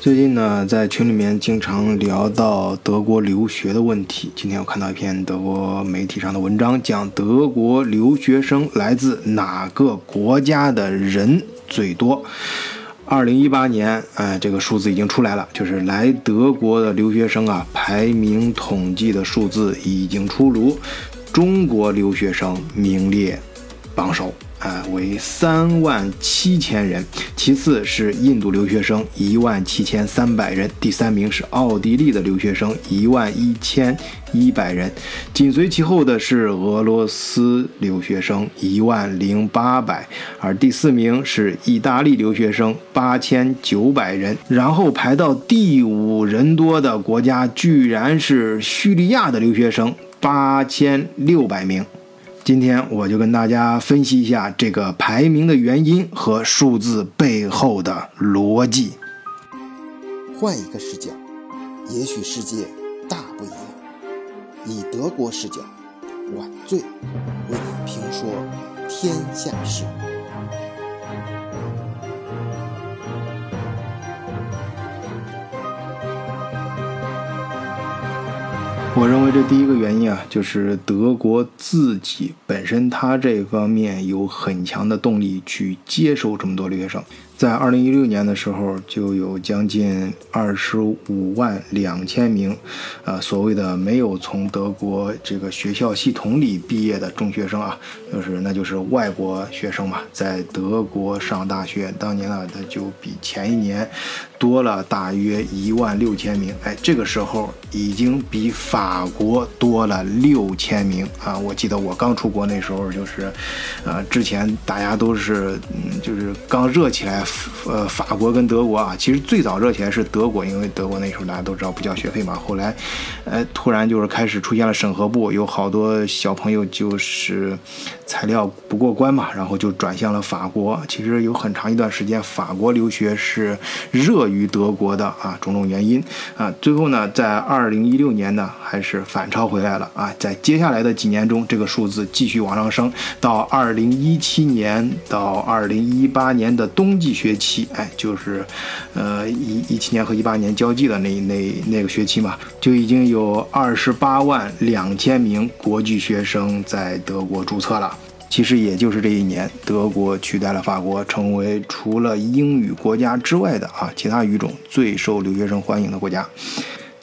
最近呢，在群里面经常聊到德国留学的问题。今天我看到一篇德国媒体上的文章，讲德国留学生来自哪个国家的人最多。二零一八年，哎，这个数字已经出来了，就是来德国的留学生啊，排名统计的数字已经出炉，中国留学生名列榜首。啊，为三万七千人，其次是印度留学生一万七千三百人，第三名是奥地利的留学生一万一千一百人，紧随其后的是俄罗斯留学生一万零八百，而第四名是意大利留学生八千九百人，然后排到第五人多的国家居然是叙利亚的留学生八千六百名。今天我就跟大家分析一下这个排名的原因和数字背后的逻辑。换一个视角，也许世界大不一样。以德国视角，晚醉为你评说天下事。我认为这第一个原因啊，就是德国自己本身，它这方面有很强的动力去接收这么多留学生。在二零一六年的时候，就有将近二十五万两千名，呃，所谓的没有从德国这个学校系统里毕业的中学生啊，就是那就是外国学生嘛，在德国上大学。当年呢，他就比前一年多了大约一万六千名。哎，这个时候已经比法国多了六千名啊！我记得我刚出国那时候，就是，呃，之前大家都是，嗯，就是刚热起来。呃，法国跟德国啊，其实最早热起来是德国，因为德国那时候大家都知道不交学费嘛。后来，呃，突然就是开始出现了审核部，有好多小朋友就是材料不过关嘛，然后就转向了法国。其实有很长一段时间，法国留学是热于德国的啊，种种原因啊。最后呢，在二零一六年呢，还是反超回来了啊。在接下来的几年中，这个数字继续往上升，到二零一七年到二零一八年的冬季。学期，哎，就是，呃，一一七年和一八年交际的那那那个学期嘛，就已经有二十八万两千名国际学生在德国注册了。其实也就是这一年，德国取代了法国，成为除了英语国家之外的啊其他语种最受留学生欢迎的国家。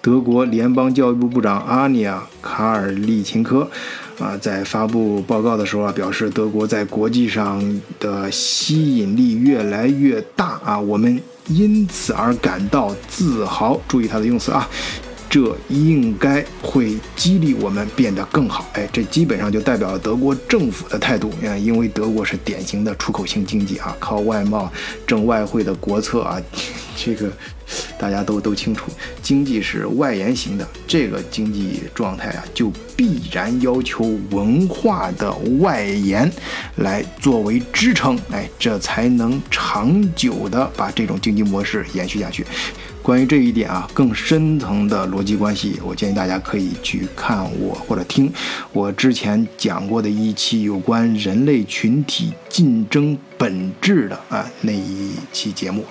德国联邦教育部部长阿尼亚·卡尔利琴科。啊，在发布报告的时候啊，表示德国在国际上的吸引力越来越大啊，我们因此而感到自豪。注意他的用词啊，这应该会激励我们变得更好。哎，这基本上就代表了德国政府的态度啊，因为德国是典型的出口型经济啊，靠外贸挣外汇的国策啊，这个。大家都都清楚，经济是外延型的，这个经济状态啊，就必然要求文化的外延来作为支撑，哎，这才能长久的把这种经济模式延续下去。关于这一点啊，更深层的逻辑关系，我建议大家可以去看我或者听我之前讲过的一期有关人类群体竞争本质的啊那一期节目。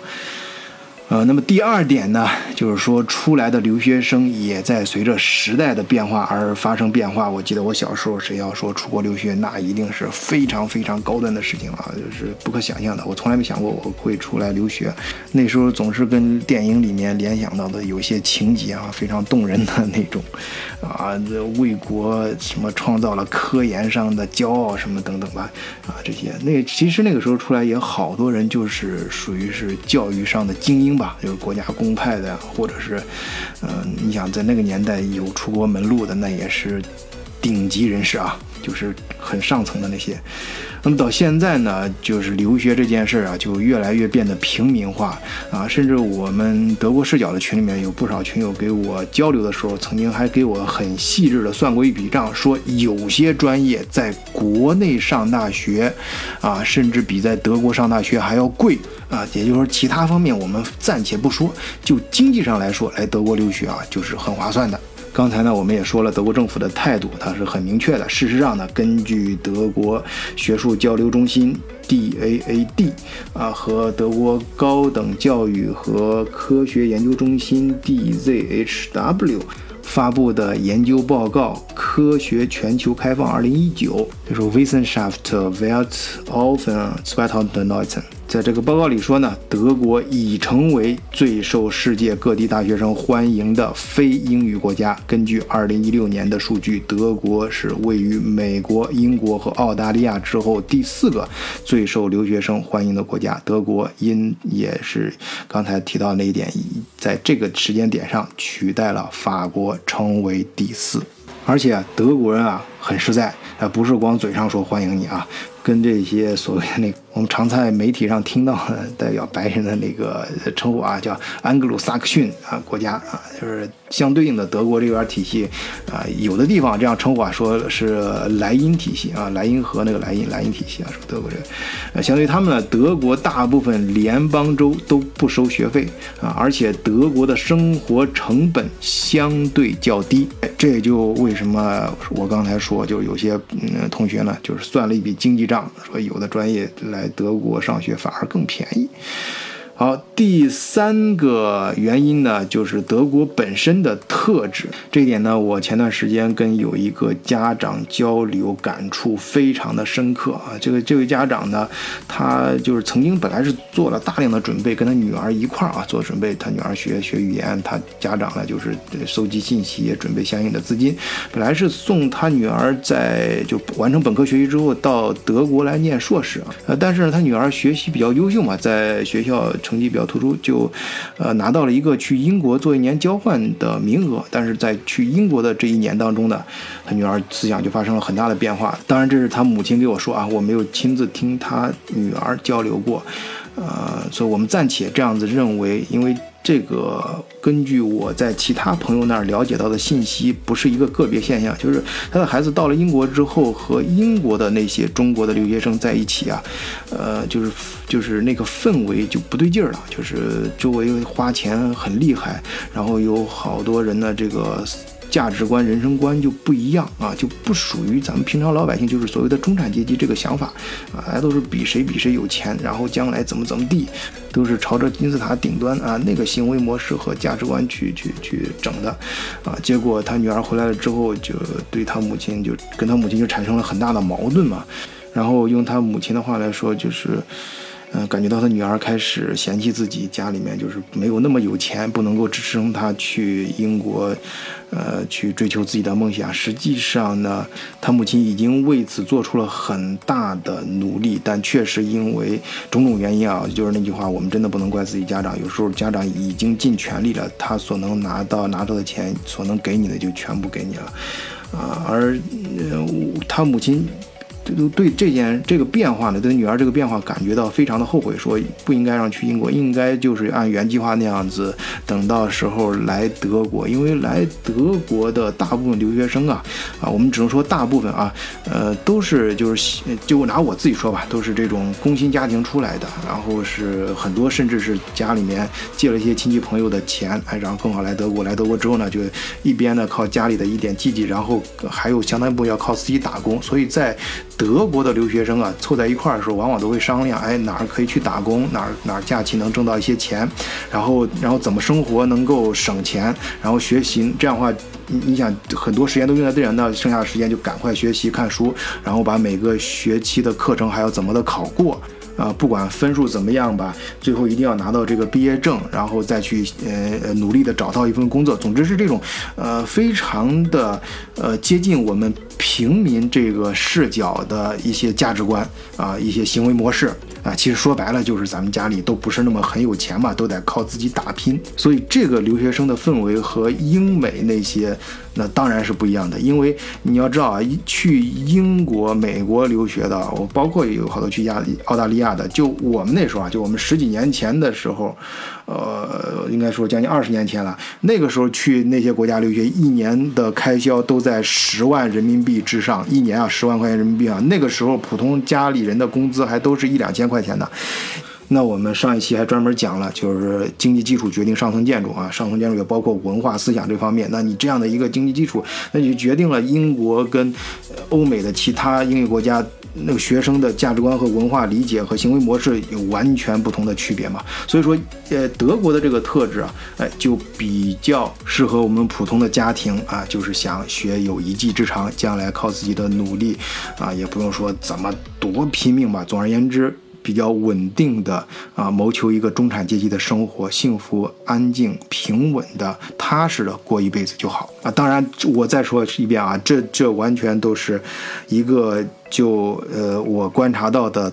呃，那么第二点呢，就是说出来的留学生也在随着时代的变化而发生变化。我记得我小时候，谁要说出国留学，那一定是非常非常高端的事情啊，就是不可想象的。我从来没想过我会出来留学，那时候总是跟电影里面联想到的有些情节啊，非常动人的那种，啊，这为国什么创造了科研上的骄傲什么等等吧，啊，这些那其实那个时候出来也好多人就是属于是教育上的精英。吧，就是国家公派的，或者是，嗯，你想在那个年代有出国门路的，那也是顶级人士啊，就是很上层的那些。那么到现在呢，就是留学这件事啊，就越来越变得平民化啊，甚至我们德国视角的群里面有不少群友给我交流的时候，曾经还给我很细致的算过一笔账，说有些专业在国内上大学啊，甚至比在德国上大学还要贵啊。也就是说，其他方面我们暂且不说，就经济上来说，来德国留学啊，就是很划算的。刚才呢，我们也说了，德国政府的态度它是很明确的。事实上呢，根据德国学术交流中心 DAAD 啊和德国高等教育和科学研究中心 DZHW 发布的研究报告《科学全球开放2019》，就是 Wissenschaft Weltoffen 2019。在这个报告里说呢，德国已成为最受世界各地大学生欢迎的非英语国家。根据2016年的数据，德国是位于美国、英国和澳大利亚之后第四个最受留学生欢迎的国家。德国因也是刚才提到那一点，在这个时间点上取代了法国，成为第四。而且德国人啊很实在，啊不是光嘴上说欢迎你啊，跟这些所谓的那。我们常在媒体上听到代表白人的那个称呼啊，叫安格鲁萨克逊啊国家啊，就是相对应的德国这边体系啊，有的地方这样称呼啊，说是莱茵体系啊，莱茵河那个莱茵莱茵体系啊，说德国人，相对于他们呢，德国大部分联邦州都不收学费啊，而且德国的生活成本相对较低，这也就为什么我刚才说，就有些嗯同学呢，就是算了一笔经济账，说有的专业来。德国上学反而更便宜。好，第三个原因呢，就是德国本身的特质。这一点呢，我前段时间跟有一个家长交流，感触非常的深刻啊。这个这位家长呢，他就是曾经本来是做了大量的准备，跟他女儿一块儿啊做准备，他女儿学学语言，他家长呢就是收集信息，也准备相应的资金。本来是送他女儿在就完成本科学习之后到德国来念硕士啊，呃，但是呢，他女儿学习比较优秀嘛，在学校。成绩比较突出，就，呃，拿到了一个去英国做一年交换的名额。但是在去英国的这一年当中呢，他女儿思想就发生了很大的变化。当然，这是他母亲给我说啊，我没有亲自听他女儿交流过，呃，所以我们暂且这样子认为，因为。这个根据我在其他朋友那儿了解到的信息，不是一个个别现象，就是他的孩子到了英国之后，和英国的那些中国的留学生在一起啊，呃，就是就是那个氛围就不对劲儿了，就是周围花钱很厉害，然后有好多人的，这个。价值观、人生观就不一样啊，就不属于咱们平常老百姓，就是所谓的中产阶级这个想法啊，大家都是比谁比谁有钱，然后将来怎么怎么地，都是朝着金字塔顶端啊那个行为模式和价值观去去去整的啊。结果他女儿回来了之后，就对他母亲就跟他母亲就产生了很大的矛盾嘛。然后用他母亲的话来说，就是。嗯，感觉到他女儿开始嫌弃自己家里面就是没有那么有钱，不能够支撑他去英国，呃，去追求自己的梦想。实际上呢，他母亲已经为此做出了很大的努力，但确实因为种种原因啊，就是那句话，我们真的不能怪自己家长。有时候家长已经尽全力了，他所能拿到拿到的钱，所能给你的就全部给你了，啊，而他母亲。都对这件这个变化呢，对女儿这个变化感觉到非常的后悔，说不应该让去英国，应该就是按原计划那样子，等到时候来德国，因为来德国的大部分留学生啊，啊，我们只能说大部分啊，呃，都是就是就拿我自己说吧，都是这种工薪家庭出来的，然后是很多甚至是家里面借了一些亲戚朋友的钱，哎，然后更好来德国，来德国之后呢，就一边呢靠家里的一点积蓄，然后还有相当一部分要靠自己打工，所以在。德国的留学生啊，凑在一块儿的时候，往往都会商量，哎，哪儿可以去打工，哪儿哪儿假期能挣到一些钱，然后然后怎么生活能够省钱，然后学习，这样的话，你你想很多时间都用在这人，那剩下的时间就赶快学习看书，然后把每个学期的课程还要怎么的考过。啊，不管分数怎么样吧，最后一定要拿到这个毕业证，然后再去呃努力的找到一份工作。总之是这种，呃，非常的呃接近我们平民这个视角的一些价值观啊，一些行为模式啊。其实说白了就是咱们家里都不是那么很有钱嘛，都得靠自己打拼。所以这个留学生的氛围和英美那些。那当然是不一样的，因为你要知道啊，去英国、美国留学的，我包括有好多去亚澳大利亚的，就我们那时候啊，就我们十几年前的时候，呃，应该说将近二十年前了，那个时候去那些国家留学，一年的开销都在十万人民币之上，一年啊十万块钱人民币啊，那个时候普通家里人的工资还都是一两千块钱的。那我们上一期还专门讲了，就是经济基础决定上层建筑啊，上层建筑也包括文化思想这方面。那你这样的一个经济基础，那就决定了英国跟欧美的其他英语国家。那个学生的价值观和文化理解和行为模式有完全不同的区别嘛？所以说，呃，德国的这个特质啊，哎，就比较适合我们普通的家庭啊，就是想学有一技之长，将来靠自己的努力啊，也不用说怎么多拼命吧。总而言之。比较稳定的啊，谋求一个中产阶级的生活，幸福、安静、平稳的、踏实的过一辈子就好啊。当然，我再说一遍啊，这这完全都是一个就呃我观察到的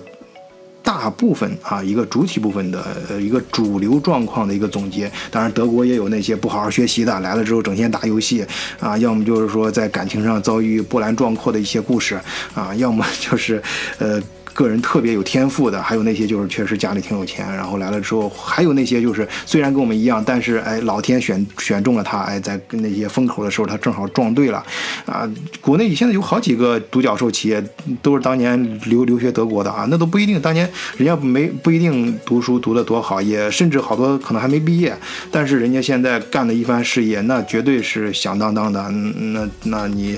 大部分啊一个主体部分的呃一个主流状况的一个总结。当然，德国也有那些不好好学习的，来了之后整天打游戏啊，要么就是说在感情上遭遇波澜壮阔的一些故事啊，要么就是呃。个人特别有天赋的，还有那些就是确实家里挺有钱，然后来了之后，还有那些就是虽然跟我们一样，但是哎，老天选选中了他，哎，在那些风口的时候，他正好撞对了，啊，国内现在有好几个独角兽企业都是当年留留学德国的啊，那都不一定，当年人家没不一定读书读得多好，也甚至好多可能还没毕业，但是人家现在干的一番事业，那绝对是响当当的，那那你，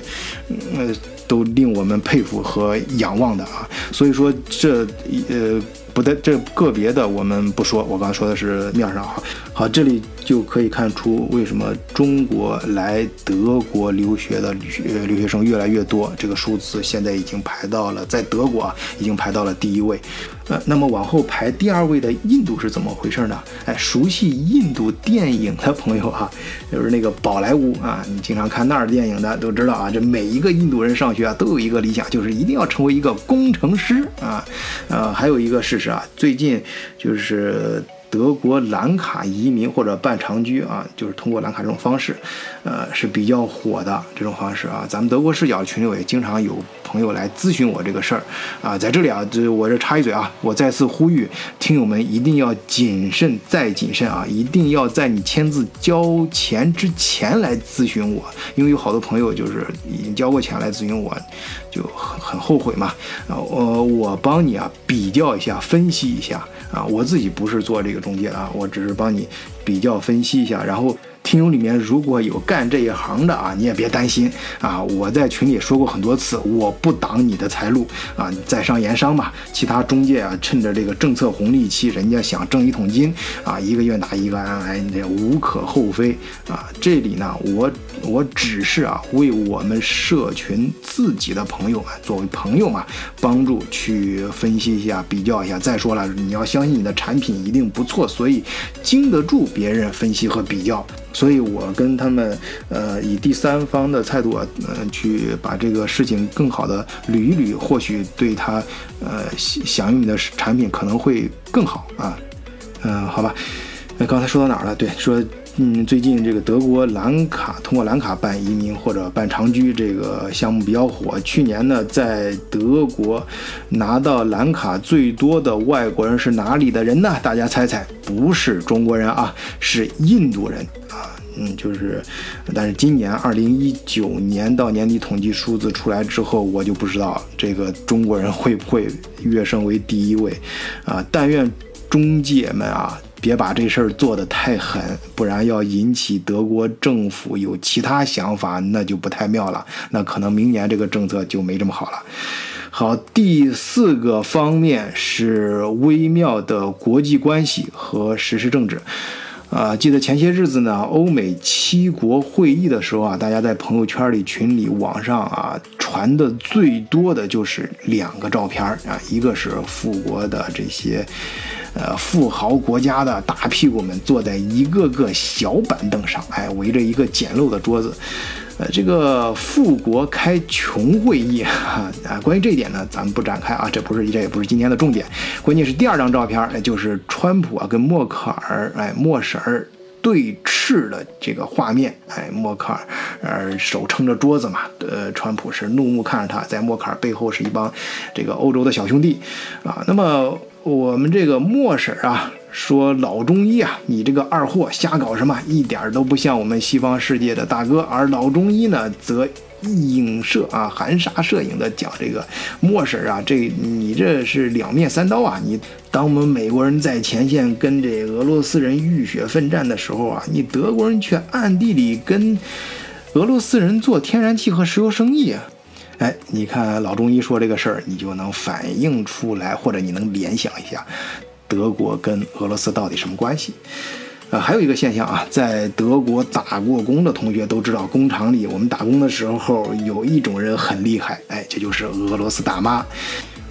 那。都令我们佩服和仰望的啊，所以说这呃不在这个别的我们不说，我刚才说的是面上哈。好，这里就可以看出为什么中国来德国留学的留留学生越来越多，这个数字现在已经排到了在德国啊，已经排到了第一位。呃，那么往后排第二位的印度是怎么回事呢？哎，熟悉印度电影的朋友啊，就是那个宝莱坞啊，你经常看那儿电影的都知道啊，这每一个印度人上学啊都有一个理想，就是一定要成为一个工程师啊。呃，还有一个事实啊，最近就是。德国蓝卡移民或者办长居啊，就是通过蓝卡这种方式，呃是比较火的这种方式啊。咱们德国视角群里也经常有朋友来咨询我这个事儿啊。在这里啊，这我这插一嘴啊，我再次呼吁听友们一定要谨慎再谨慎啊，一定要在你签字交钱之前来咨询我，因为有好多朋友就是已经交过钱来咨询我，就很很后悔嘛。啊，我我帮你啊比较一下，分析一下。啊，我自己不是做这个中介啊，我只是帮你比较分析一下，然后。听友里面如果有干这一行的啊，你也别担心啊。我在群里说过很多次，我不挡你的财路啊，在商言商嘛。其他中介啊，趁着这个政策红利期，人家想挣一桶金啊，一个愿打一个愿挨，这无可厚非啊。这里呢，我我只是啊，为我们社群自己的朋友们，作为朋友嘛，帮助去分析一下、比较一下。再说了，你要相信你的产品一定不错，所以经得住别人分析和比较。所以，我跟他们，呃，以第三方的态度啊，嗯，去把这个事情更好的捋一捋，或许对他，呃，享用你的产品可能会更好啊，嗯，好吧。那刚才说到哪儿了？对，说，嗯，最近这个德国蓝卡通过蓝卡办移民或者办长居这个项目比较火。去年呢，在德国拿到蓝卡最多的外国人是哪里的人呢？大家猜猜，不是中国人啊，是印度人啊。嗯，就是，但是今年二零一九年到年底统计数字出来之后，我就不知道这个中国人会不会跃升为第一位，啊，但愿中介们啊，别把这事儿做得太狠，不然要引起德国政府有其他想法，那就不太妙了，那可能明年这个政策就没这么好了。好，第四个方面是微妙的国际关系和实施政治。啊，记得前些日子呢，欧美七国会议的时候啊，大家在朋友圈里、群里、网上啊传的最多的就是两个照片啊，一个是富国的这些，呃，富豪国家的大屁股们坐在一个个小板凳上，哎，围着一个简陋的桌子。呃，这个富国开穷会议啊，啊，关于这一点呢，咱们不展开啊，这不是这也不是今天的重点，关键是第二张照片，那就是川普啊跟默克尔，哎，默婶儿对峙的这个画面，哎，默克尔呃手撑着桌子嘛，呃，川普是怒目看着他，在默克尔背后是一帮这个欧洲的小兄弟啊，那么我们这个莫婶啊。说老中医啊，你这个二货瞎搞什么？一点都不像我们西方世界的大哥。而老中医呢，则影射啊，含沙射影的讲这个莫婶啊，这你这是两面三刀啊！你当我们美国人在前线跟这俄罗斯人浴血奋战的时候啊，你德国人却暗地里跟俄罗斯人做天然气和石油生意啊！哎，你看老中医说这个事儿，你就能反映出来，或者你能联想一下，德国跟俄罗斯到底什么关系？呃，还有一个现象啊，在德国打过工的同学都知道，工厂里我们打工的时候有一种人很厉害，哎，这就是俄罗斯大妈。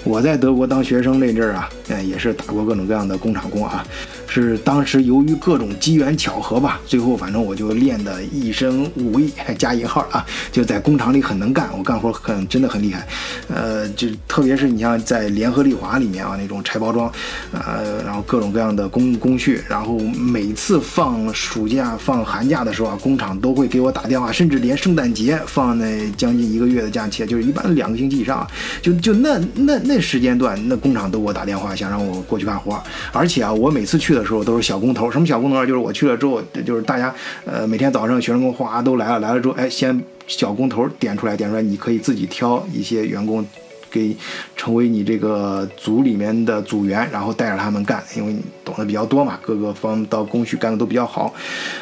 我在德国当学生那阵儿啊，嗯，也是打过各种各样的工厂工啊。是当时由于各种机缘巧合吧，最后反正我就练得一身武艺 加引号啊，就在工厂里很能干，我干活很真的很厉害，呃，就特别是你像在联合利华里面啊那种拆包装，呃，然后各种各样的工工序，然后每次放暑假放寒假的时候啊，工厂都会给我打电话，甚至连圣诞节放那将近一个月的假期，就是一般两个星期以上，就就那那那时间段，那工厂都给我打电话想让我过去干活，而且啊，我每次去的。时候都是小工头，什么小工头啊？就是我去了之后，就是大家，呃，每天早上学生工哗都来了，来了之后，哎，先小工头点出来，点出来，你可以自己挑一些员工，给成为你这个组里面的组员，然后带着他们干，因为你懂得比较多嘛，各个方到工序干的都比较好，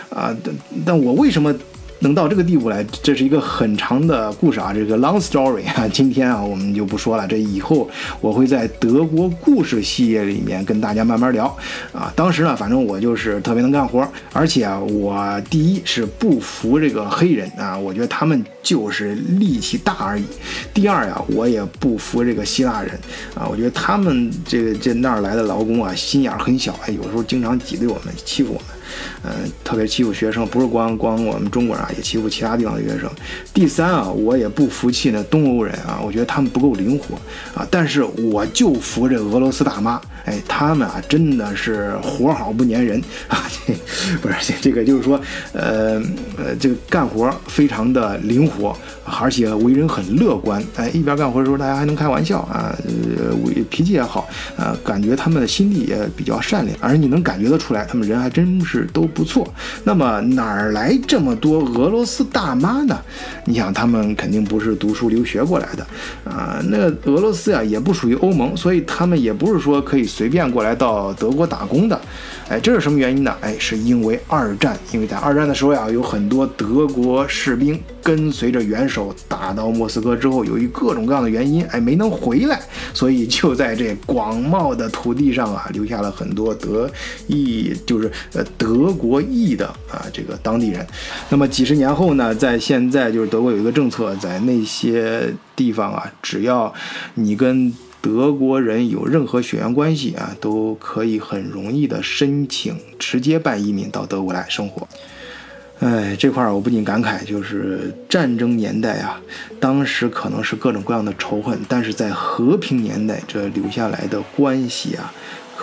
啊，但但我为什么？能到这个地步来，这是一个很长的故事啊，这个 long story 啊。今天啊，我们就不说了，这以后我会在德国故事系列里面跟大家慢慢聊啊。当时呢，反正我就是特别能干活，而且啊，我第一是不服这个黑人啊，我觉得他们就是力气大而已。第二呀，我也不服这个希腊人啊，我觉得他们这个这那儿来的劳工啊，心眼很小，哎，有时候经常挤兑我们，欺负我们。嗯，特别欺负学生，不是光光我们中国人啊，也欺负其他地方的学生。第三啊，我也不服气那东欧人啊，我觉得他们不够灵活啊。但是我就服这俄罗斯大妈，哎，他们啊真的是活好不粘人 啊。这不是这个，就是说，呃呃，这个干活非常的灵活，而且为人很乐观。哎，一边干活的时候，大家还能开玩笑啊，呃，脾气也好啊，感觉他们的心地也比较善良，而你能感觉得出来，他们人还真是。都不错，那么哪儿来这么多俄罗斯大妈呢？你想，他们肯定不是读书留学过来的啊。那俄罗斯呀，也不属于欧盟，所以他们也不是说可以随便过来到德国打工的。哎，这是什么原因呢？哎，是因为二战，因为在二战的时候呀，有很多德国士兵跟随着元首打到莫斯科之后，由于各种各样的原因，哎，没能回来，所以就在这广袤的土地上啊，留下了很多德裔，就是呃德国裔的啊这个当地人。那么几十年后呢，在现在就是德国有一个政策，在那些地方啊，只要你跟德国人有任何血缘关系啊，都可以很容易的申请直接办移民到德国来生活。哎，这块儿我不禁感慨，就是战争年代啊，当时可能是各种各样的仇恨，但是在和平年代，这留下来的关系啊。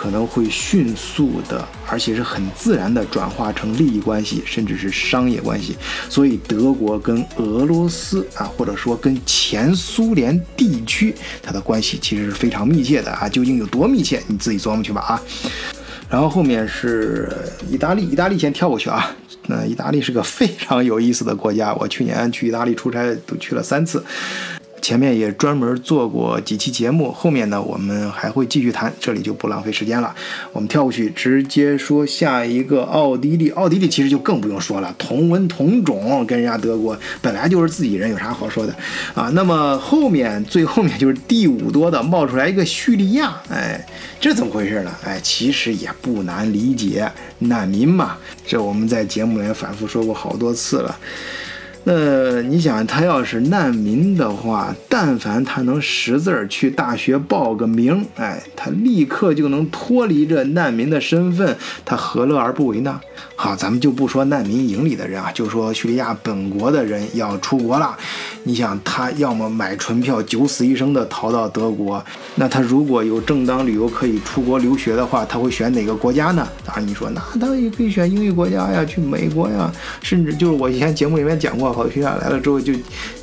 可能会迅速的，而且是很自然的转化成利益关系，甚至是商业关系。所以，德国跟俄罗斯啊，或者说跟前苏联地区，它的关系其实是非常密切的啊。究竟有多密切，你自己琢磨去吧啊。然后后面是意大利，意大利先跳过去啊。那意大利是个非常有意思的国家，我去年去意大利出差都去了三次。前面也专门做过几期节目，后面呢我们还会继续谈，这里就不浪费时间了，我们跳过去直接说下一个奥地利。奥地利其实就更不用说了，同文同种，跟人家德国本来就是自己人，有啥好说的啊？那么后面最后面就是第五多的冒出来一个叙利亚，哎，这怎么回事呢？哎，其实也不难理解，难民嘛，这我们在节目里反复说过好多次了。那你想，他要是难民的话，但凡他能识字儿，去大学报个名，哎，他立刻就能脱离这难民的身份，他何乐而不为呢？好，咱们就不说难民营里的人啊，就说叙利亚本国的人要出国了，你想，他要么买船票九死一生的逃到德国，那他如果有正当理由可以出国留学的话，他会选哪个国家呢？当然你说，那他也可以选英语国家呀，去美国呀，甚至就是我以前节目里面讲过，好多学下来了之后就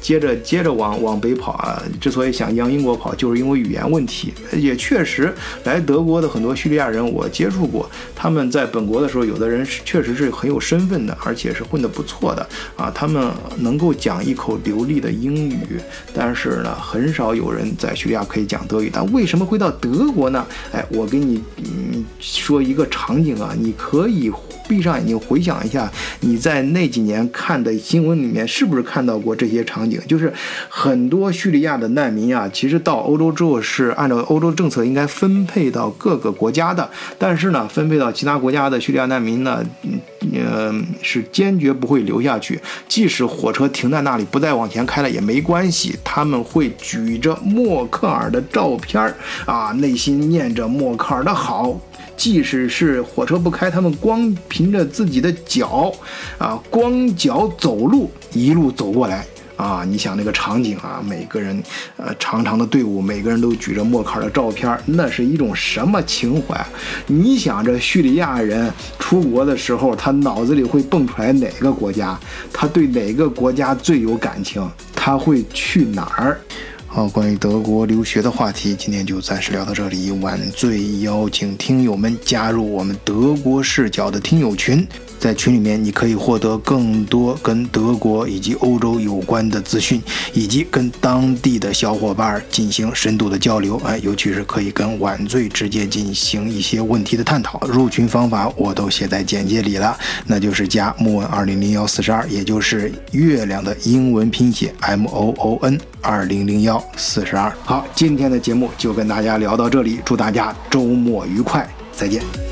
接着接着往往北跑啊。之所以想往英国跑，就是因为语言问题。也确实，来德国的很多叙利亚人我接触过，他们在本国的时候，有的人是确实是很有身份的，而且是混得不错的啊，他们能够讲一口流利的英语。但是呢，很少有人在叙利亚可以讲德语。但为什么会到德国呢？哎，我给你嗯说一个场景啊，你可以。闭上眼睛回想一下，你在那几年看的新闻里面是不是看到过这些场景？就是很多叙利亚的难民啊，其实到欧洲之后是按照欧洲政策应该分配到各个国家的，但是呢，分配到其他国家的叙利亚难民呢，嗯，是坚决不会留下去。即使火车停在那里不再往前开了也没关系，他们会举着默克尔的照片啊，内心念着默克尔的好。即使是火车不开，他们光凭着自己的脚，啊，光脚走路一路走过来，啊，你想那个场景啊，每个人，呃，长长的队伍，每个人都举着默克尔的照片，那是一种什么情怀？你想着叙利亚人出国的时候，他脑子里会蹦出来哪个国家？他对哪个国家最有感情？他会去哪儿？好，关于德国留学的话题，今天就暂时聊到这里。晚醉邀请听友们加入我们德国视角的听友群。在群里面，你可以获得更多跟德国以及欧洲有关的资讯，以及跟当地的小伙伴进行深度的交流。哎，尤其是可以跟晚醉直接进行一些问题的探讨。入群方法我都写在简介里了，那就是加木问二零零幺四十二，也就是月亮的英文拼写 M O O N 二零零幺四十二。好，今天的节目就跟大家聊到这里，祝大家周末愉快，再见。